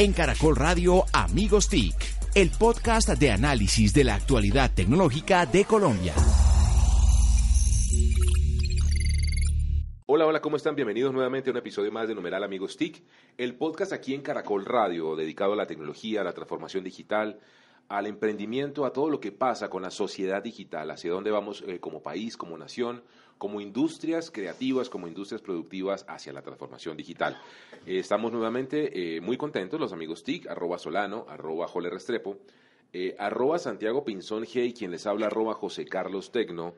En Caracol Radio Amigos TIC, el podcast de análisis de la actualidad tecnológica de Colombia. Hola, hola, ¿cómo están? Bienvenidos nuevamente a un episodio más de Numeral Amigos TIC, el podcast aquí en Caracol Radio, dedicado a la tecnología, a la transformación digital, al emprendimiento, a todo lo que pasa con la sociedad digital, hacia dónde vamos eh, como país, como nación, como industrias creativas, como industrias productivas hacia la transformación digital. Eh, estamos nuevamente eh, muy contentos, los amigos TIC, arroba Solano, arroba Jole Restrepo, arroba Santiago Pinzón G, quien les habla, arroba José Carlos Tecno,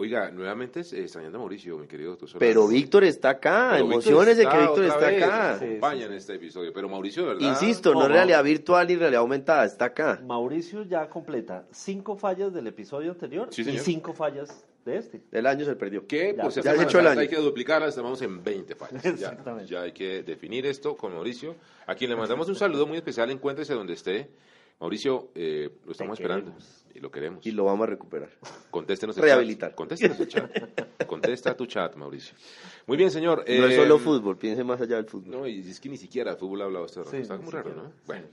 Oiga, nuevamente eh, extrañando a Mauricio, mi querido doctor Pero Víctor está acá, emociones de que Víctor está acá. acompaña en este episodio, pero Mauricio, ¿verdad? Insisto, no, realidad virtual ni realidad aumentada, está acá. Mauricio ya completa cinco fallas del episodio anterior y cinco fallas de este. El año se perdió. ¿Qué? Ya, pues ya se hecho el año. Hay que duplicarlas, estamos en 20 fallas. Exactamente. Ya, ya hay que definir esto con Mauricio, a quien le mandamos un saludo muy especial, encuéntrese donde esté. Mauricio, eh, lo estamos esperando y lo queremos. Y lo vamos a recuperar. Contéstenos el Rehabilitar. chat. Contéstenos el chat. Contesta tu chat, Mauricio. Muy bien, señor. no es eh, solo fútbol, piense más allá del fútbol. No, y es que ni siquiera el fútbol ha hablado este rato. Sí, Está muy raro, siquiera. ¿no? Bueno.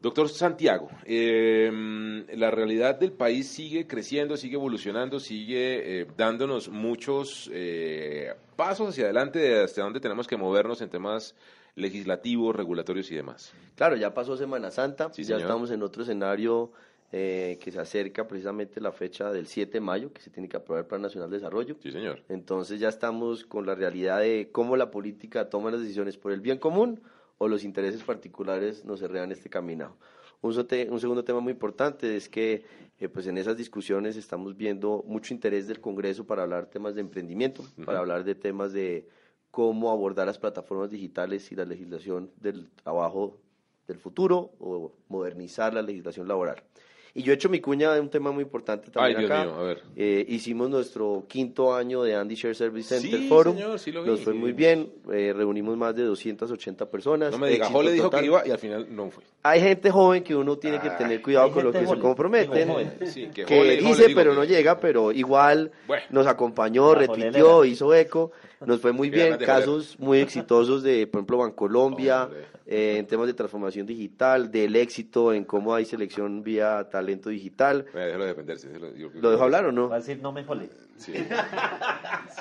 Doctor Santiago, eh, la realidad del país sigue creciendo, sigue evolucionando, sigue eh, dándonos muchos eh, pasos hacia adelante de hasta dónde tenemos que movernos en temas legislativos, regulatorios y demás. Claro, ya pasó Semana Santa, Sí, ya estamos en otro escenario eh, que se acerca precisamente la fecha del 7 de mayo, que se tiene que aprobar el Plan Nacional de Desarrollo. Sí, señor. Entonces ya estamos con la realidad de cómo la política toma las decisiones por el bien común o los intereses particulares nos cerrean este caminado. Un, sote- un segundo tema muy importante es que eh, pues en esas discusiones estamos viendo mucho interés del Congreso para hablar temas de emprendimiento, para hablar de temas de cómo abordar las plataformas digitales y la legislación del trabajo del futuro o modernizar la legislación laboral. Y yo he hecho mi cuña de un tema muy importante también Ay, Dios acá. mío, a ver. Eh, hicimos nuestro quinto año de Andy Share Service Center Sí, Forum. señor, sí lo vi, Nos fue sí. muy bien. eh, reunimos más de 280 personas. No me diga, Jole dijo que total. iba y al final no fue. Hay gente joven que uno tiene que tener cuidado con lo que se joven, comprometen. joven. Sí, que Que Jole, dice, pero que- no llega, pero igual Bueno. nos acompañó, La retuiteó, jolelera. hizo eco. Nos fue muy bien. Casos muy exitosos de, por ejemplo, Bancolombia, eh, en temas de transformación digital, del éxito en cómo hay selección vía talento digital. Déjalo defenderse. déjalo- yo- ¿Lo dejo hablar o no? Va a decir, no me jole. Sí.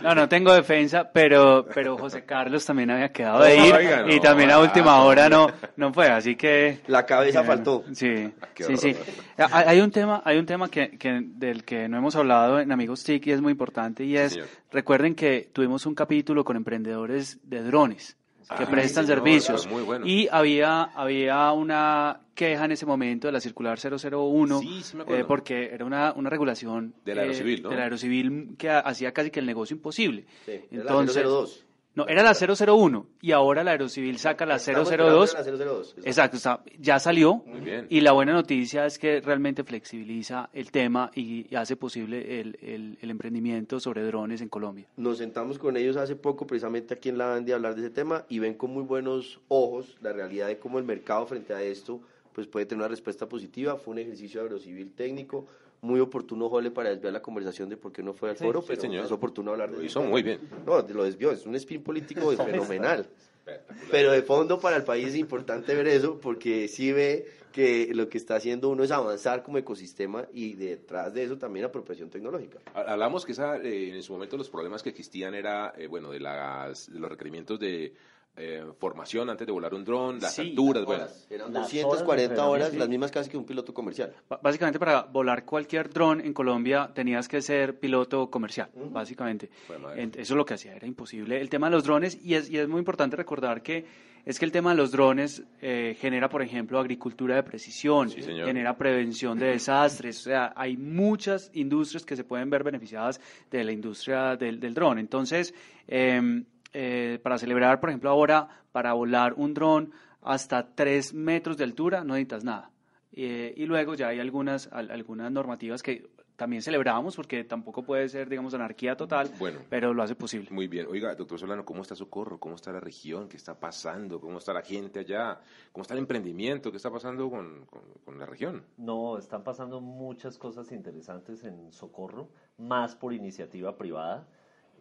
No, no tengo defensa, pero, pero José Carlos también había quedado de ir Oiga, no. y también a última hora no, no fue, así que... La cabeza faltó. Sí, Qué sí, sí. Hay un tema, hay un tema que, que- del que no hemos hablado en Amigos TIC y es muy importante y es, recuerden que tuvimos un capítulo con emprendedores de drones que Ah, prestan señor, servicios fue muy bueno. y había, había una queja en ese momento de la circular 001 Sí, sí me acuerdo. eh, porque era una, una regulación Del aerocivil, ¿no? del aerocivil que hacía casi que el negocio imposible. Sí, era la Entonces, 002. No, era la 001 y ahora la Aerocivil saca la Estamos 002. esperando la 002. Exacto, está- ya salió. Muy bien. Y la buena noticia es que realmente flexibiliza el tema y, y hace posible el, el- el emprendimiento sobre drones en Colombia. Nos sentamos con ellos hace poco, precisamente aquí en la Andy, a hablar de ese tema y ven con muy buenos ojos la realidad de cómo el mercado frente a esto pues puede tener una respuesta positiva. Fue un ejercicio de agrocivil técnico, muy oportuno, Jole, para desviar la conversación de por qué no fue al foro, sí, pero señor. es oportuno hablar de Lo hizo muy bien. No, lo desvió, es un spin político fenomenal. Pero de fondo para el país es importante ver eso porque sí ve que lo que está haciendo uno es avanzar como ecosistema y detrás de eso también apropiación tecnológica. Hablamos que esa, eh, en su momento los problemas que existían era, eh, bueno, de, las, de los requerimientos de eh, formación antes de volar un dron, las Sí, alturas, bueno. Eran Las 240 horas las mismas casi que un piloto comercial. Básicamente para volar cualquier dron en Colombia tenías que ser piloto comercial, básicamente. Bueno, Eso es lo que hacía, era imposible. El tema de los drones, y es, y es muy importante recordar que es que el tema de los drones eh, genera, por ejemplo, agricultura de precisión, Sí, genera prevención de desastres, o sea, hay muchas industrias que se pueden ver beneficiadas de la industria del, del dron. Entonces, eh, eh, para celebrar, por ejemplo, ahora, para volar un dron hasta 3 metros de altura, no necesitas nada. Eh, y luego ya hay algunas, al- algunas normativas que también celebramos porque tampoco puede ser, digamos, anarquía total, Bueno. pero lo hace posible. Muy bien. Oiga, doctor Solano, ¿cómo está Socorro? ¿Cómo está la región? ¿Qué está pasando? ¿Cómo está la gente allá? ¿Cómo está el emprendimiento? ¿Qué está pasando con, con- con la región? No, están pasando muchas cosas interesantes en Socorro, más por iniciativa privada.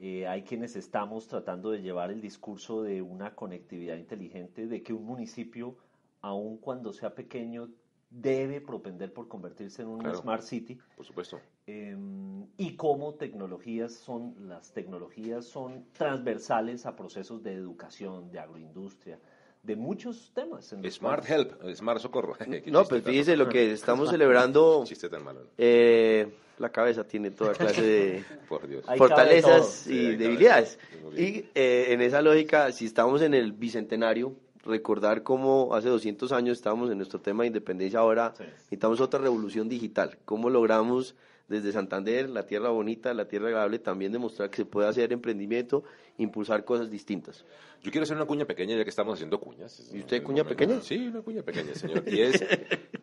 Eh, hay quienes estamos tratando de llevar el discurso de una conectividad inteligente, de que un municipio aun cuando sea pequeño, debe propender por convertirse en un Claro. smart city Por supuesto. eh, y cómo tecnologías son las tecnologías son transversales a procesos de educación, de agroindustria, de muchos temas. en Smart cuales- Help, Smart Socorro. No, pues tan- fíjese lo que estamos celebrando. Chiste tan malo, ¿no? eh, la cabeza tiene toda clase de por Dios. Fortalezas y Sí, debilidades. Y eh, en esa lógica, si estamos en el bicentenario, recordar cómo hace 200 años estábamos en nuestro tema de independencia, ahora Sí. necesitamos otra revolución digital. ¿Cómo logramos desde Santander, la tierra bonita, la tierra agradable, también demostrar que se puede hacer emprendimiento, impulsar cosas distintas? Yo quiero hacer una cuña pequeña ya que estamos haciendo cuñas. ¿Y usted cuña pequeña? Sí, una cuña pequeña, señor. Y es,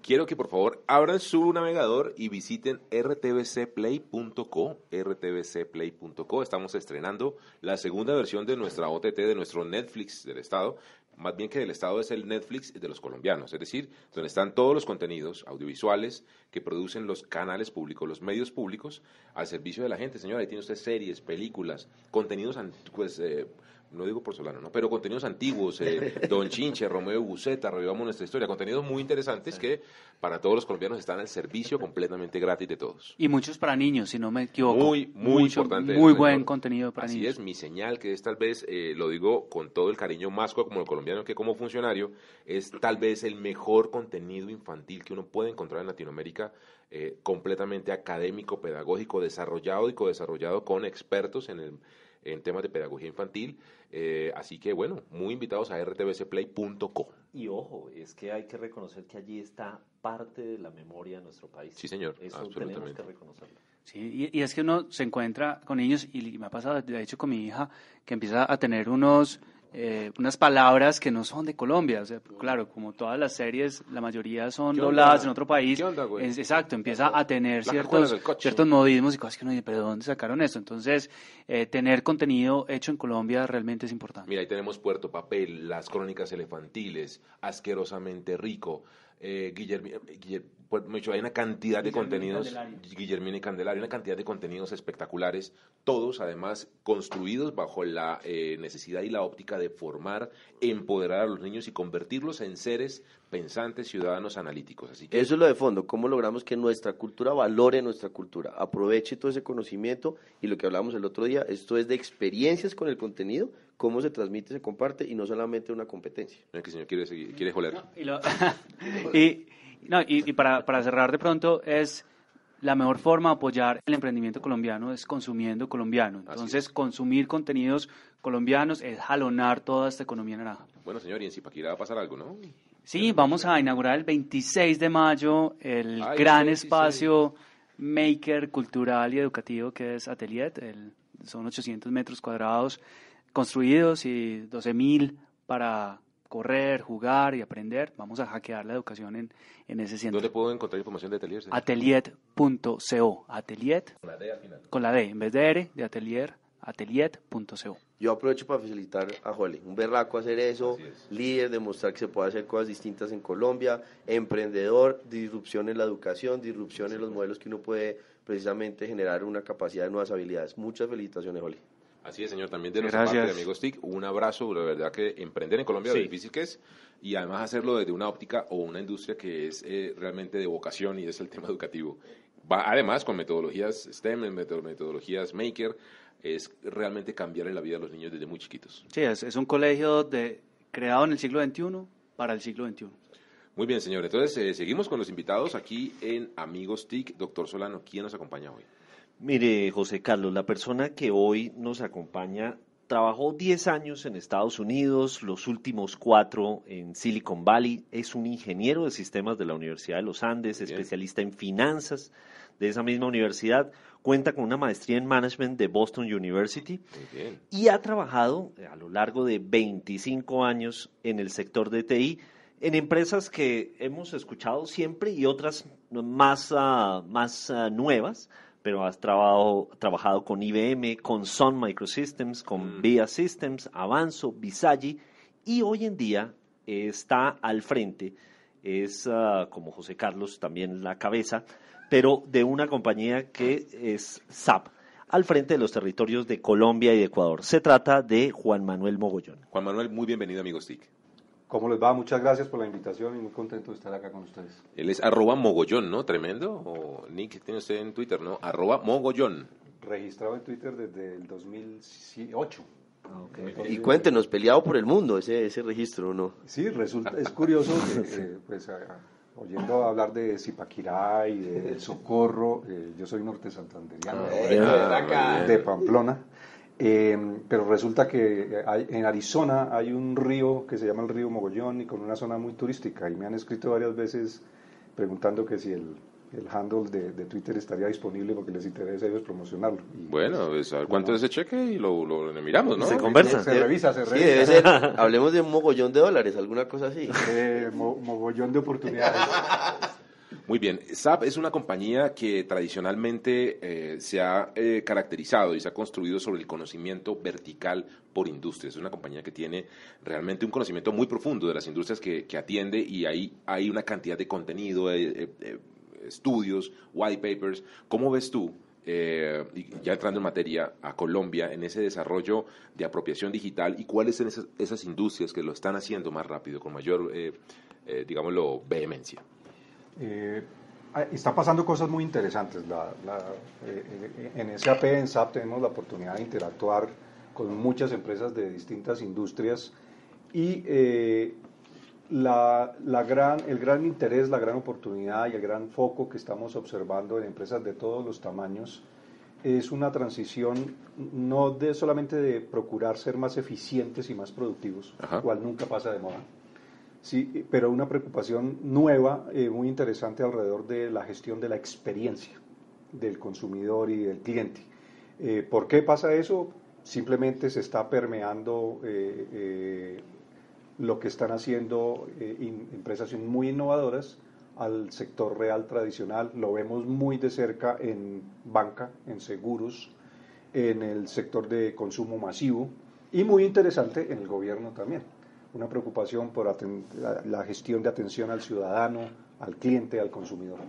quiero que por favor abran su navegador y visiten rtbcplay.co, rtbcplay.co. Estamos estrenando la segunda versión de nuestra OTT, de nuestro Netflix del Estado. Más bien que del Estado es el Netflix de los colombianos, es decir, donde están todos los contenidos audiovisuales que producen los canales públicos, los medios públicos, al servicio de la gente. Señor, ahí tiene usted series, películas, contenidos, pues, eh, no digo por Solano, ¿no? pero contenidos antiguos, eh, Don Chinche, Romeo Buceta, revivamos nuestra historia, contenidos muy interesantes que para todos los colombianos están al servicio completamente gratis de todos. Y muchos para niños, si no me equivoco. Muy, muy Mucho- importante. Muy buen señor. contenido para Así niños. es, mi señal, que es tal vez, eh, lo digo con todo el cariño más co- como el colombiano que como funcionario, es tal vez el mejor contenido infantil que uno puede encontrar en Latinoamérica, eh, completamente académico, pedagógico, desarrollado y co-desarrollado con expertos en, el, en temas de pedagogía infantil. Eh, así que, bueno, muy invitados a rtbcplay.co. Y ojo, es que hay que reconocer que allí está parte de la memoria de nuestro país. Sí, señor, Eso absolutamente. tenemos que reconocerlo. Sí, y, y es que uno se encuentra con niños, y me ha pasado, de hecho, con mi hija, que empieza a tener unos, eh, unas palabras que no son de Colombia. O sea, claro, como todas las series, la mayoría son dobladas en otro país. ¿Qué onda, güey? Es- exacto, empieza a tener ciertos, ciertos modismos y cosas que uno dice, pero ¿de dónde sacaron esto? Entonces, eh, tener contenido hecho en Colombia realmente es importante. Mira, ahí tenemos Puerto Papel, las crónicas elefantiles, asquerosamente rico. Eh, Guillermi- eh, Guiller- pues, mucho, hay una cantidad de Guillermina y contenidos, Candelario. Guillermina y Candelario, una cantidad de contenidos espectaculares, todos además construidos bajo la eh, necesidad y la óptica de formar, empoderar a los niños y convertirlos en seres pensantes, ciudadanos analíticos. Así que Eso es lo de fondo, cómo logramos que nuestra cultura valore nuestra cultura, aproveche todo ese conocimiento y lo que hablábamos el otro día, esto es de experiencias con el contenido, cómo se transmite, se comparte y no solamente una competencia. mira que el señor quiere, seguir- quiere joler. Y, lo- y- no, y- y para, para cerrar de pronto es la mejor forma de apoyar el emprendimiento colombiano es consumiendo colombiano. Entonces, es. consumir contenidos colombianos es jalonar toda esta economía naranja. Bueno, señor, y en Zipaquirá va a pasar algo, ¿no? Sí, vamos a inaugurar el 26 de mayo el Ay, gran 26. espacio maker cultural y educativo que es Atelier. El- son 800 metros cuadrados construidos y 12.000 para correr, jugar y aprender. Vamos a hackear la educación en, en ese centro. ¿Dónde puedo encontrar información de atelier? señor? Atelier.co. Atelier Con la D al final. con la D en vez de R de atelier, atelier.co. Yo aprovecho para felicitar a Jole, un berraco hacer eso, es. líder, demostrar que se puede hacer cosas distintas en Colombia, emprendedor, disrupción en la educación, disrupción en los modelos que uno puede precisamente generar una capacidad de nuevas habilidades. Muchas felicitaciones, Jole. Así es, señor. También de nuestra parte de Amigos TIC, un abrazo. La verdad que emprender en Colombia Sí. lo difícil que es y además hacerlo desde una óptica o una industria que es eh, realmente de vocación y es el tema educativo. Va, además, con metodologías STEM, meto- metodologías Maker, es realmente cambiarle la vida a los niños desde muy chiquitos. Sí, es, es un colegio de, creado en el siglo XXI para el siglo XXI. Muy bien, señor. Entonces, eh, seguimos con los invitados aquí en Amigos TIC. Doctor Solano, ¿quién nos acompaña hoy? Mire, José Carlos, la persona que hoy nos acompaña trabajó 10 años en Estados Unidos, los últimos cuatro en Silicon Valley, es un ingeniero de sistemas de la Universidad de los Andes, bien. especialista en finanzas de esa misma universidad, cuenta con una maestría en management de Boston University y ha trabajado a lo largo de 25 años en el sector de TI en empresas que hemos escuchado siempre y otras más, ah, más ah, nuevas, pero has trabajado, trabajado con IBM, con Sun Microsystems, con Mm. VIA Systems, Avanzo, Visagi y hoy en día eh, está al frente, es ah, como José Carlos también la cabeza, pero de una compañía que es SAP al frente de los territorios de Colombia y de Ecuador. Se trata de Juan Manuel Mogollón. Juan Manuel, muy bienvenido, Amigos TIC. ¿Cómo les va? Muchas gracias por la invitación y muy contento de estar acá con ustedes. Él es arroba mogollón, ¿no? Tremendo. O Nick, tiene usted en Twitter, ¿no? Arroba mogollón. Registrado en Twitter desde el 2008. Y cuéntenos, peleado por el mundo ese, ese registro, ¿no? Sí, resulta, es curioso que, eh, pues, oyendo hablar de Zipaquirá y de Socorro, eh, yo soy norte santanderiano, Ah, de Pamplona, eh, pero resulta que hay- en Arizona hay un río que se llama el río Mogollón y con una zona muy turística y me han escrito varias veces preguntando que si el, el handle de, de Twitter estaría disponible porque les interesa a ellos promocionarlo. Y, Bueno, pues, a ver cuánto es ese cheque y lo, lo miramos, ¿no? Se conversa. Se revisa, se Sí, revisa. debe ser, hablemos de un mogollón de dólares, alguna cosa así. Eh, mo- mogollón de oportunidades. Muy bien, SAP es una compañía que tradicionalmente eh, se ha eh, caracterizado y se ha construido sobre el conocimiento vertical por industrias. Es una compañía que tiene realmente un conocimiento muy profundo de las industrias que, atiende y ahí hay una cantidad de contenido, eh, eh, eh, estudios, white papers. ¿Cómo ves tú, eh, ya entrando en materia, a Colombia en ese desarrollo de apropiación digital y cuáles son esas, esas industrias que lo están haciendo más rápido, con mayor, eh, eh, digámoslo, vehemencia? Eh, ah, está pasando cosas muy interesantes. La- la- eh, eh, en SAP, en SAP, tenemos la oportunidad de interactuar con muchas empresas de distintas industrias y eh, la, la gran, el gran interés, la gran oportunidad y el gran foco que estamos observando en empresas de todos los tamaños es una transición no de solamente de procurar ser más eficientes y más productivos, Ajá. cual nunca pasa de moda, Sí, pero una preocupación nueva, eh, muy interesante alrededor de la gestión de la experiencia del consumidor y del cliente. Eh, ¿Por qué pasa eso? Simplemente se está permeando eh, eh, lo que están haciendo empresas muy innovadoras al sector real tradicional. Lo vemos muy de cerca en banca, en seguros, en el sector de consumo masivo y muy interesante en el gobierno también. Una preocupación por la, la gestión de atención al ciudadano, al cliente, al consumidor.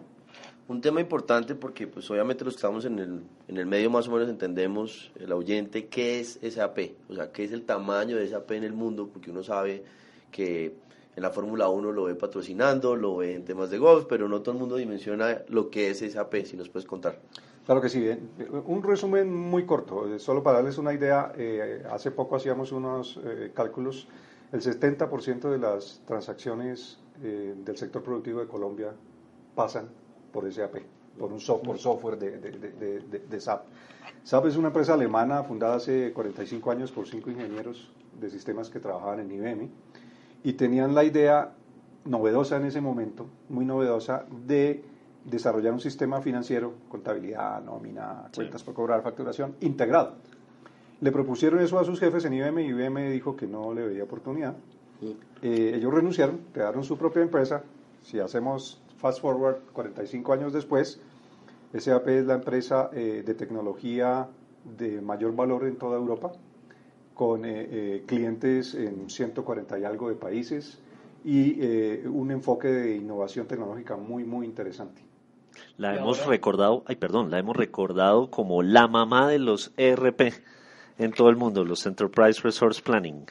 Un tema importante porque pues obviamente los que estamos en el, en el medio más o menos entendemos, el oyente, qué es SAP, o sea, qué es el tamaño de SAP en el mundo, porque uno sabe que en la Fórmula 1 lo ve patrocinando, lo ve en temas de golf, pero no todo el mundo dimensiona lo que es SAP, si nos puedes contar. Claro que sí. eh, Un resumen muy corto, eh, solo para darles una idea, eh, hace poco hacíamos unos eh, cálculos, el 70% de las transacciones eh, del sector productivo de Colombia pasan por SAP, por un software, por software de, de- de- de- de- de SAP. SAP es una empresa alemana fundada hace 45 años por cinco ingenieros de sistemas que trabajaban en IBM y tenían la idea novedosa en ese momento, muy novedosa, de desarrollar un sistema financiero, contabilidad, nómina, cuentas por cobrar, facturación, integrado. Le propusieron eso a sus jefes en IBM y IBM dijo que no le veía oportunidad. Eh, ellos renunciaron, crearon su propia empresa. Si hacemos fast forward 45 años después, SAP es la empresa eh, de tecnología de mayor valor en toda Europa, con eh, eh, clientes en 140 y algo de países y eh, un enfoque de innovación tecnológica muy, muy interesante. La hemos recordado, ay perdón, la hemos recordado como la mamá de los ERP en todo el mundo, los Enterprise Resource Planning.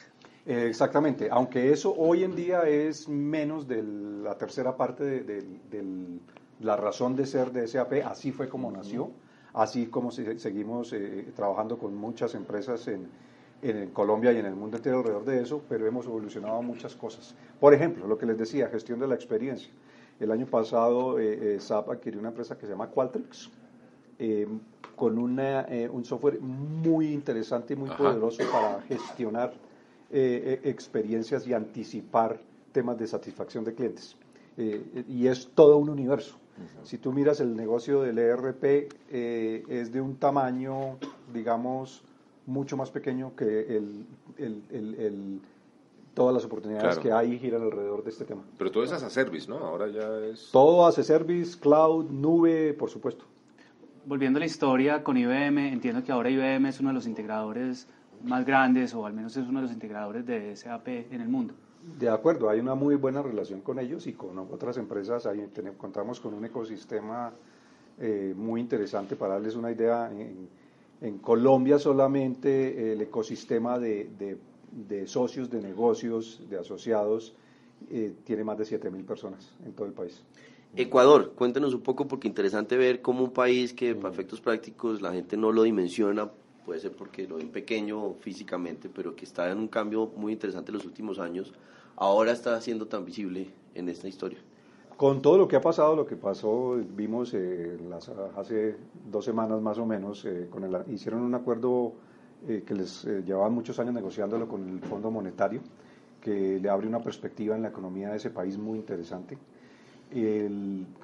Eh, exactamente, aunque eso hoy en día es menos de la tercera parte de, de- del- la razón de ser de SAP, así fue como nació, así como se- seguimos eh, trabajando con muchas empresas en, en Colombia y en el mundo entero alrededor de eso, pero hemos evolucionado muchas cosas. Por ejemplo, lo que les decía, gestión de la experiencia. El año pasado eh, eh, SAP adquirió una empresa que se llama Qualtrics, eh, con una, eh, un software muy interesante y muy Ajá. poderoso para gestionar eh, eh, experiencias y anticipar temas de satisfacción de clientes. Eh, y es todo un universo. Si tú miras el negocio del ERP, es de un tamaño, digamos, mucho más pequeño que el, el- el- el- todas las oportunidades Claro. que hay giran alrededor de este tema. Pero todo es as a service, ¿no? Ahora ya es... Todo hace service, cloud, nube, por supuesto. Volviendo a la historia con IBM, entiendo que ahora IBM es uno de los integradores más grandes, o al menos es uno de los integradores de SAP en el mundo. De acuerdo, hay una muy buena relación con ellos y con otras empresas. Tenemos- contamos con un ecosistema eh, muy interesante para darles una idea. En, Colombia solamente el ecosistema de socios, de negocios, de asociados, eh, tiene más de 7.000 personas en todo el país. Ecuador, cuéntenos un poco porque interesante ver cómo un país que para efectos prácticos la gente no lo dimensiona, puede ser porque lo ven pequeño físicamente, pero que está en un cambio muy interesante en los últimos años, ahora está siendo tan visible en esta historia. Con todo lo que ha pasado, lo que pasó, vimos eh, las, hace dos semanas más o menos, eh, con el, hicieron un acuerdo eh, que les llevaban muchos años negociándolo con el Fondo Monetario, que le abre una perspectiva en la economía de ese país muy interesante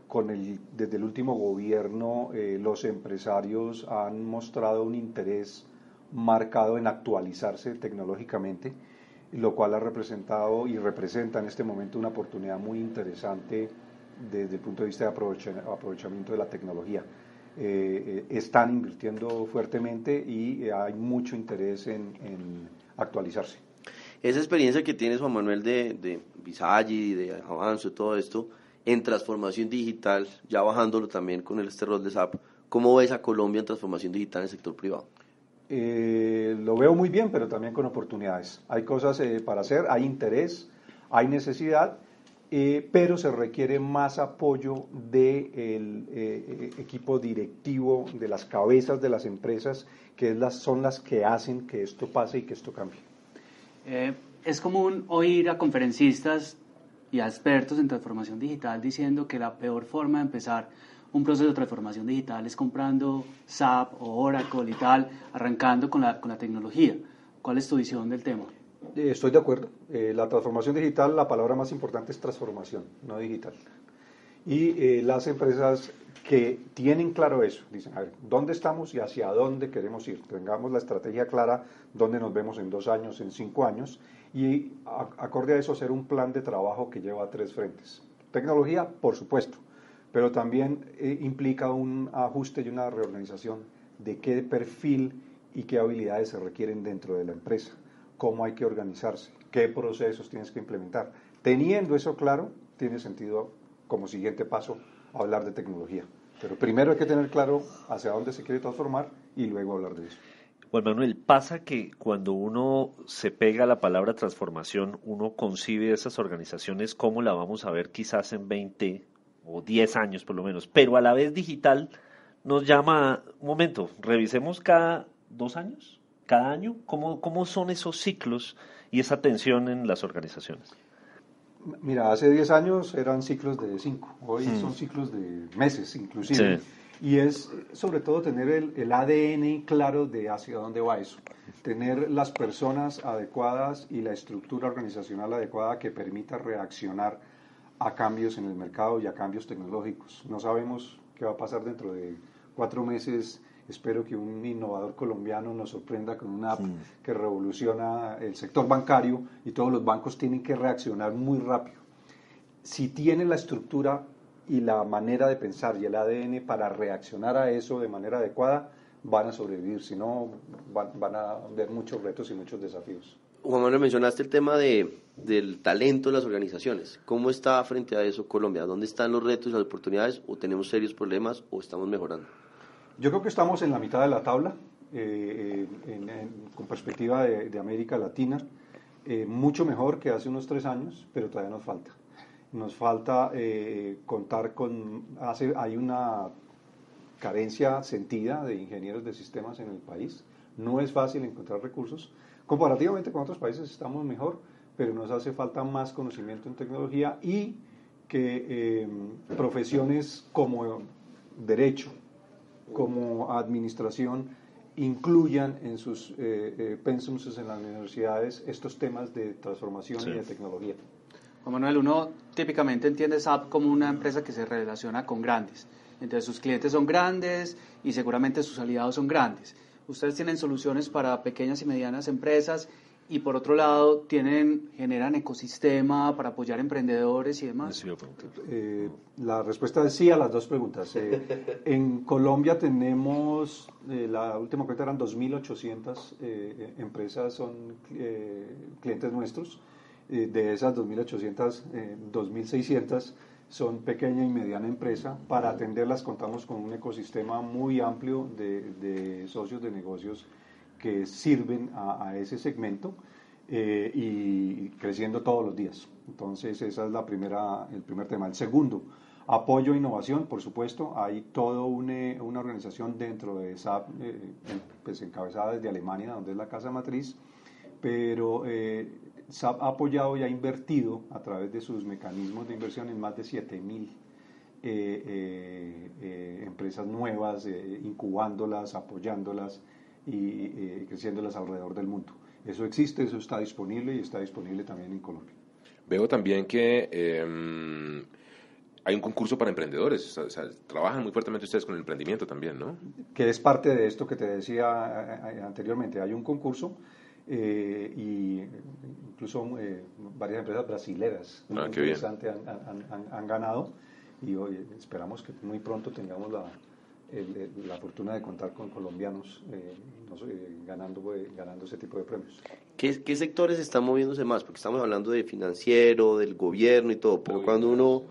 con el, desde el último gobierno eh, los empresarios han mostrado un interés marcado en actualizarse tecnológicamente, lo cual ha representado y representa en este momento una oportunidad muy interesante desde el punto de vista de aprovechamiento de la tecnología. Eh, eh, están invirtiendo fuertemente y hay mucho interés en, actualizarse. Esa experiencia que tienes, Juan Manuel, de, de Visaggi, de Avance, todo esto, en transformación digital, ya bajándolo también con el este rol de SAP, ¿cómo ves a Colombia en transformación digital en el sector privado? Eh, lo veo muy bien, pero también con oportunidades. Hay cosas eh, para hacer, hay interés, hay necesidad, eh, pero se requiere más apoyo del equipo directivo, de las cabezas de las empresas, que las, son las que hacen que esto pase y que esto cambie. es común oír a conferencistas y expertos en transformación digital diciendo que la peor forma de empezar un proceso de transformación digital es comprando SAP o Oracle y tal, arrancando con la, con la tecnología. ¿Cuál es tu visión del tema? Eh, estoy de acuerdo. Eh, la transformación digital, la palabra más importante es transformación, no digital. Y eh, las empresas que tienen claro eso, dicen, a ver, ¿dónde estamos y hacia dónde queremos ir? Tengamos la estrategia clara, dónde nos vemos en dos años, en cinco años, y acorde a eso hacer un plan de trabajo que lleva tres frentes. Tecnología, por supuesto, pero también eh, implica un ajuste y una reorganización de qué perfil y qué habilidades se requieren dentro de la empresa, cómo hay que organizarse, qué procesos tienes que implementar. Teniendo eso claro, tiene sentido como siguiente paso hablar de tecnología. Pero primero hay que tener claro hacia dónde se quiere transformar y luego hablar de eso. Juan Manuel, pasa que cuando uno se pega a la palabra transformación, uno concibe esas organizaciones como la vamos a ver quizás en 20 o 10 años por lo menos, pero a la vez digital nos llama, un momento, revisemos cada dos años, cada año, ¿cómo, cómo son esos ciclos y esa tensión en las organizaciones? Mira, hace 10 años eran ciclos de 5, hoy hmm. son ciclos de meses inclusive. Sí. Y es sobre todo tener el, ADN claro de hacia dónde va eso. Tener las personas adecuadas y la estructura organizacional adecuada que permita reaccionar a cambios en el mercado y a cambios tecnológicos. No sabemos qué va a pasar dentro de cuatro meses. Espero que un innovador colombiano nos sorprenda con una app que revoluciona el sector bancario y todos los bancos tienen que reaccionar muy rápido. Si tiene la estructura y la manera de pensar y el ADN para reaccionar a eso de manera adecuada, van a sobrevivir, si no van, a haber muchos retos y muchos desafíos. Juan Manuel, mencionaste el tema de, del talento de las organizaciones. ¿Cómo está frente a eso Colombia? ¿Dónde están los retos y las oportunidades? ¿O tenemos serios problemas o estamos mejorando? Yo creo que estamos en la mitad de la tabla, eh, con perspectiva de, América Latina. Eh, mucho mejor que hace unos tres años, pero todavía nos falta. Nos falta eh, contar con, hace, hay una carencia sentida de ingenieros de sistemas en el país. No es fácil encontrar recursos. Comparativamente con otros países estamos mejor, pero nos hace falta más conocimiento en tecnología y que em, profesiones como derecho, como administración, incluyan en sus eh, eh pensums en las universidades estos temas de transformación y de tecnología. Manuel, uno típicamente entiende SAP como una empresa que se relaciona con grandes. Entonces sus clientes son grandes y seguramente sus aliados son grandes. Ustedes tienen soluciones para pequeñas y medianas empresas y por otro lado tienen generan ecosistema para apoyar emprendedores y demás. Eh, la respuesta es sí a las dos preguntas. Eh, en Colombia tenemos, eh, la última cuenta eran 2.800 empresas son clientes nuestros. Eh, de esas 2.800, 2.600 eh, son pequeña y mediana empresa. Para atenderlas contamos con un ecosistema muy amplio de, socios de negocios que sirven a, ese segmento. eh, y creciendo todos los días. Entonces, esa es la primera, el primer tema. El segundo, apoyo e innovación, por supuesto. Hay toda una, una organización dentro de SAP, eh, pues encabezada desde Alemania, donde es la casa matriz, pero eh, SAP ha apoyado y ha invertido a través de sus mecanismos de inversión en más de 7.000 eh, empresas nuevas, incubándolas, apoyándolas y creciéndolas alrededor del mundo. Eso existe, eso está disponible y está disponible también en Colombia. Veo también que em, hay un concurso para emprendedores. O sea, trabajan muy fuertemente ustedes con el emprendimiento también, ¿no? Que es parte de esto que te decía eh, eh, anteriormente. Hay un concurso eh, y incluso varias empresas brasileras ah, interesante han, han, han, ganado y hoy esperamos que muy pronto tengamos la, la fortuna de contar con colombianos eh, eh, ganando, eh, ganando ese tipo de premios. ¿Qué, ¿Qué, sectores están moviéndose más? Porque estamos hablando de financiero, del gobierno y todo, pero cuando uno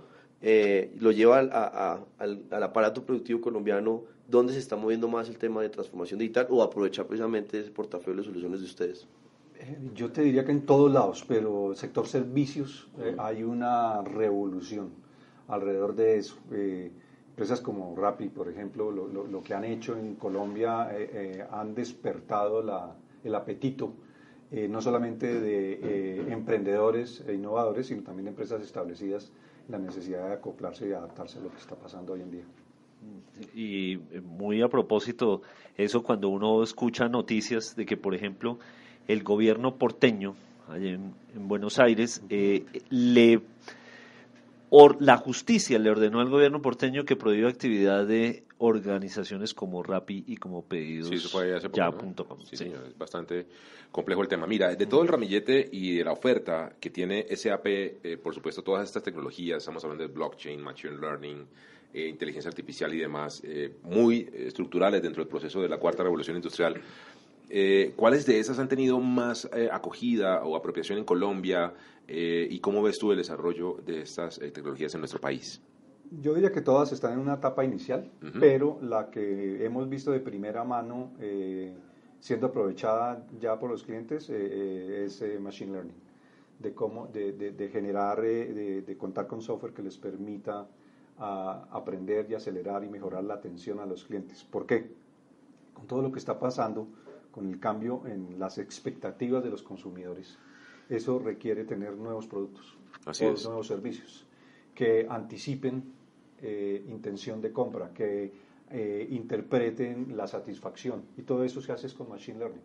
lo lleva a, al, al, aparato productivo colombiano, ¿dónde se está moviendo más el tema de transformación digital o aprovechar precisamente ese portafolio de soluciones de ustedes? Yo te diría que en todos lados, pero el sector servicios hay una revolución alrededor de eso. Empresas como Rappi, por ejemplo, lo, lo, que han hecho en Colombia eh, eh, han despertado la, el apetito eh, no solamente de emprendedores e innovadores, sino también de empresas establecidas, la necesidad de acoplarse y adaptarse a lo que está pasando hoy en día. Y muy a propósito, eso cuando uno escucha noticias de que, por ejemplo, el gobierno porteño, allá en, en Buenos Aires, le la justicia le ordenó al gobierno porteño que prohíba actividad de organizaciones como Rappi y como pedidos sí, es bastante complejo el tema. Mira, de todo el ramillete y de la oferta que tiene SAP, eh, por supuesto, todas estas tecnologías, estamos hablando de blockchain, machine learning, eh, inteligencia artificial y demás, eh, muy estructurales dentro del proceso de la cuarta revolución industrial. ¿Cuáles de esas han tenido más acogida o apropiación en Colombia? Eh, ¿Y cómo ves tú el desarrollo de estas eh, tecnologías en nuestro país? Yo diría que todas están en una etapa inicial, pero la que hemos visto de primera mano eh, siendo aprovechada ya por los clientes es Machine Learning, de, cómo, de, de, generar, de, contar con software que les permita a, aprender y acelerar y mejorar la atención a los clientes. ¿Por qué? Con todo lo que está pasando, con el cambio en las expectativas de los consumidores eso requiere tener nuevos productos, nuevos servicios que anticipen eh, intención de compra, que eh, interpreten la satisfacción. Y todo eso se hace con Machine Learning.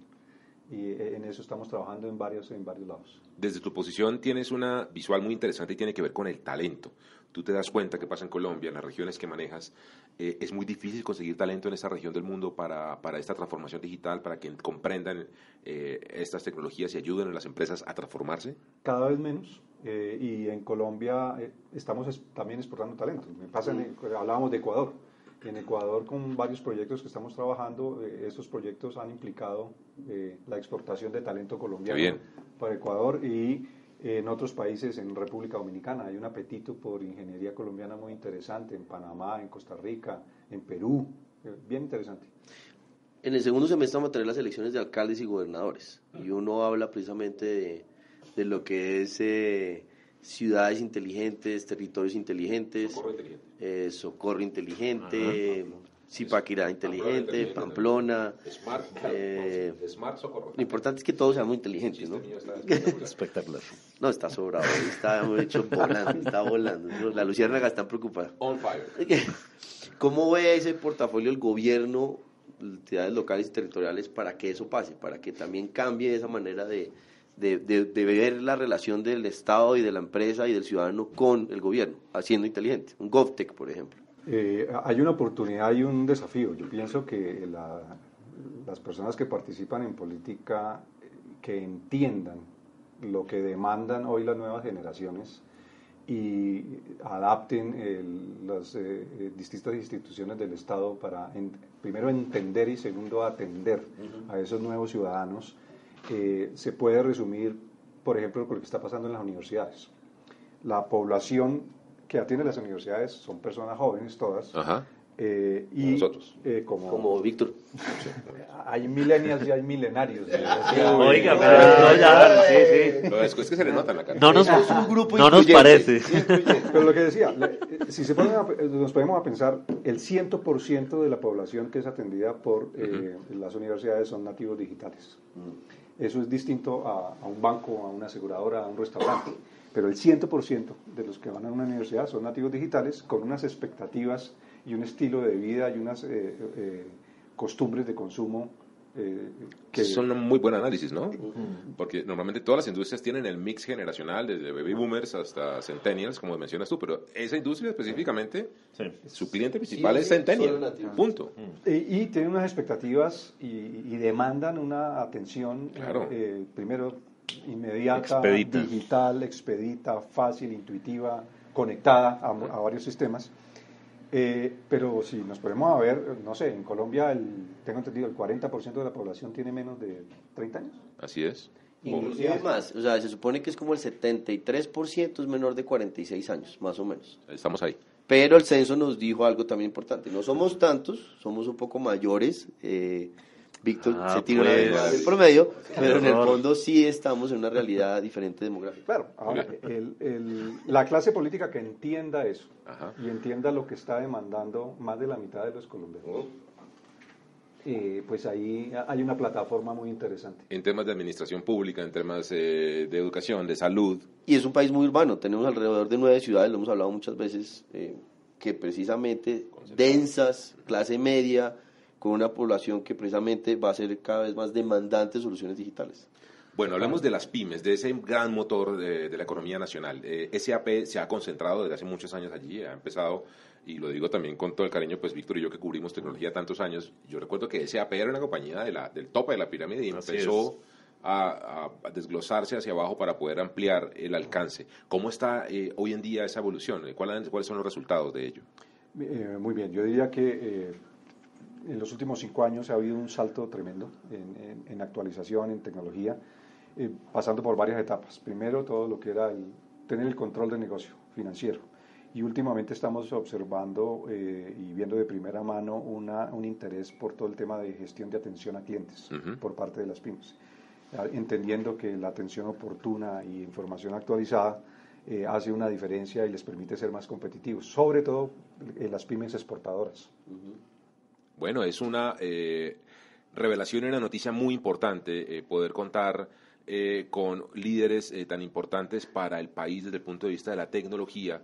Y eh, en eso estamos trabajando en varios, en varios lados. Desde tu posición tienes una visual muy interesante y tiene que ver con el talento tú te das cuenta que pasa en Colombia, en las regiones que manejas, eh, es muy difícil conseguir talento en esa región del mundo para, para esta transformación digital, para que comprendan eh, estas tecnologías y ayuden a las empresas a transformarse? Cada vez menos. Eh, y en Colombia estamos también exportando talento. Me pasa hablábamos de Ecuador. En Ecuador, con varios proyectos que estamos trabajando, estos proyectos han implicado la exportación de talento colombiano para Ecuador y en otros países, en República Dominicana, hay un apetito por ingeniería colombiana muy interesante, en Panamá, en Costa Rica, en Perú, eh, bien interesante. En el segundo semestre vamos a tener las elecciones de alcaldes y gobernadores, y uno habla precisamente de, lo que es eh, ciudades inteligentes, territorios inteligentes, socorro inteligente, eh, socorro inteligente Zipaquirá inteligente, Pamplona. Smart, eh, Smart Socorro. Lo importante es que todos seamos inteligentes, ¿no? Espectacular. No, está sobrado, está hecho volando, está volando. La Luciérnaga está preocupada. On fire. ¿Cómo ve ese portafolio el gobierno, entidades locales y territoriales, para que eso pase, para que también cambie esa manera de, de, de, ver la relación del Estado y de la empresa y del ciudadano con el gobierno, haciendo inteligente? Un GovTech, por ejemplo. Eh, hay una oportunidad y un desafío. Yo pienso que las personas que participan en política, que entiendan lo que demandan hoy las nuevas generaciones y adapten las eh, eh, distintas instituciones del Estado para, primero, entender y segundo, atender a esos nuevos ciudadanos, se puede resumir, por ejemplo, con lo que está pasando en las universidades. La población que atienden las universidades son personas jóvenes todas, Eh, y nosotros. Eh, como, como Víctor. Hay millennials y hay milenarios. Oiga, pero ya, sí, sí. es que se le nota en la cara. No nos, un grupo no nos parece. Pero lo que decía, si se ponen nos ponemos a pensar, el 100% de la población que es atendida por eh, las universidades son nativos digitales. Mm. Eso es distinto a, a un banco, a una aseguradora, a un restaurante pero el 100% de los que van a una universidad son nativos digitales con unas expectativas y un estilo de vida y unas eh, eh, costumbres de consumo eh, que son un muy buen análisis, ¿no? Porque normalmente todas las industrias tienen el mix generacional, desde baby boomers hasta centennials, como mencionas tú, pero esa industria específicamente, su cliente principal es centennial, punto. Y, tienen unas expectativas y, demandan una atención, primero inmediata, digital, expedita, fácil, intuitiva, conectada a varios sistemas eh, pero si nos ponemos a ver, no sé, en Colombia el, tengo entendido el 40% de la población tiene menos de 30 años. Así es. Inclusive más, o sea, se supone que es como el 73% es menor de 46 años, más o menos. Estamos ahí. Pero el censo nos dijo algo también importante, no somos tantos, somos un poco mayores. Eh, Víctor ah, se tira pues. el promedio, pero en el fondo sí estamos en una realidad diferente demográfica. Claro, ahora, la clase política que entienda eso y entienda lo que está demandando más de la mitad de los colombianos. Oh. Eh, pues ahí hay una plataforma muy interesante. En temas de administración pública, en temas eh, de educación, de salud. Y es un país muy urbano, tenemos alrededor de nueve ciudades, lo hemos hablado muchas veces, eh, que precisamente densas, clase media, con una población que precisamente va a ser cada vez más demandante de soluciones digitales. Bueno, hablemos de las pymes, de ese gran motor de, la economía nacional. Eh, SAP se ha concentrado desde hace muchos años allí, ha empezado, y lo digo también con todo el cariño, pues Víctor y yo que cubrimos tecnología tantos años, yo recuerdo que SAP era una compañía de la, del tope de la pirámide y empezó a, desglosarse hacia abajo para poder ampliar el alcance. ¿Cómo está eh, hoy en día esa evolución? ¿Cuáles, ¿Cuáles son los resultados de ello? Eh, muy bien, yo diría que en los últimos cinco años ha habido un salto tremendo en, actualización, en tecnología, eh, pasando por varias etapas. Primero, todo lo que era el, tener el control del negocio financiero. Y últimamente estamos observando eh, y viendo de primera mano una, un interés por todo el tema de gestión de atención a clientes por parte de las pymes, entendiendo que la atención oportuna y información actualizada eh, hace una diferencia y les permite ser más competitivos, sobre todo en las pymes exportadoras. Bueno, es una eh, revelación y una noticia muy importante eh, poder contar eh, con líderes tan importantes para el país desde el punto de vista de la tecnología.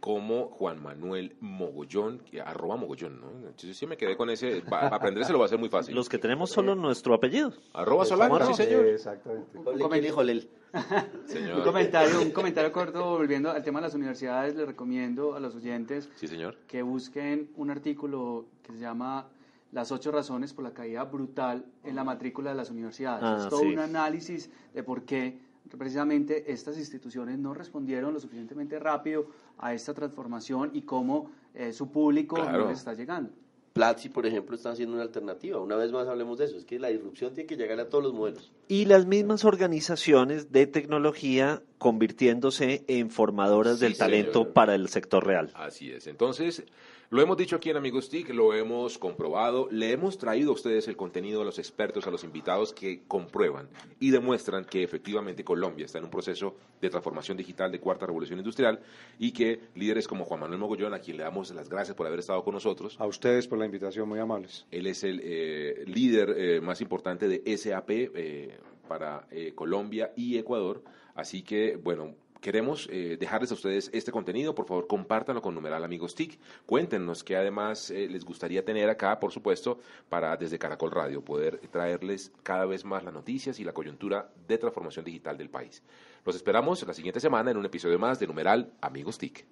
Como Juan Manuel Mogollón, arroba Mogollón, ¿no? Entonces sí me quedé con ese, aprender se lo va a ser muy fácil. Los que tenemos solo nuestro apellido. Arroba Solano, sí señor. Exactamente. Un, un, comentario, un comentario corto, volviendo al tema de las universidades, les recomiendo a los oyentes sí, señor. que busquen un artículo que se llama Las ocho razones por la caída brutal en la matrícula de las universidades. Ah, es todo un análisis de por qué precisamente estas instituciones no respondieron lo suficientemente rápido a esta transformación y cómo eh, su público no está llegando. Platzi, por ejemplo, está haciendo una alternativa. Una vez más hablemos de eso, es que la disrupción tiene que llegar a todos los modelos. Y las mismas organizaciones de tecnología convirtiéndose en formadoras del talento para el sector real. Así es. Entonces, lo hemos dicho aquí en Amigos TIC, lo hemos comprobado, le hemos traído a ustedes el contenido de los expertos, a los invitados que comprueban y demuestran que efectivamente Colombia está en un proceso de transformación digital de cuarta revolución industrial y que líderes como Juan Manuel Mogollón, a quien le damos las gracias por haber estado con nosotros. A ustedes por la invitación, muy amables. Él es el eh, líder eh, más importante de SAP eh, para Colombia y Ecuador. Así que, bueno, queremos eh, dejarles a ustedes este contenido. Por favor, compártanlo con numeral amigos TIC. Cuéntenos qué además eh, les gustaría tener acá, por supuesto, para desde Caracol Radio poder traerles cada vez más las noticias y la coyuntura de transformación digital del país. Los esperamos la siguiente semana en un episodio más de numeral Amigos TIC.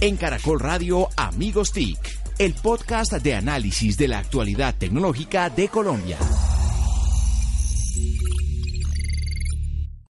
En Caracol Radio Amigos TIC, el podcast de análisis de la actualidad tecnológica de Colombia.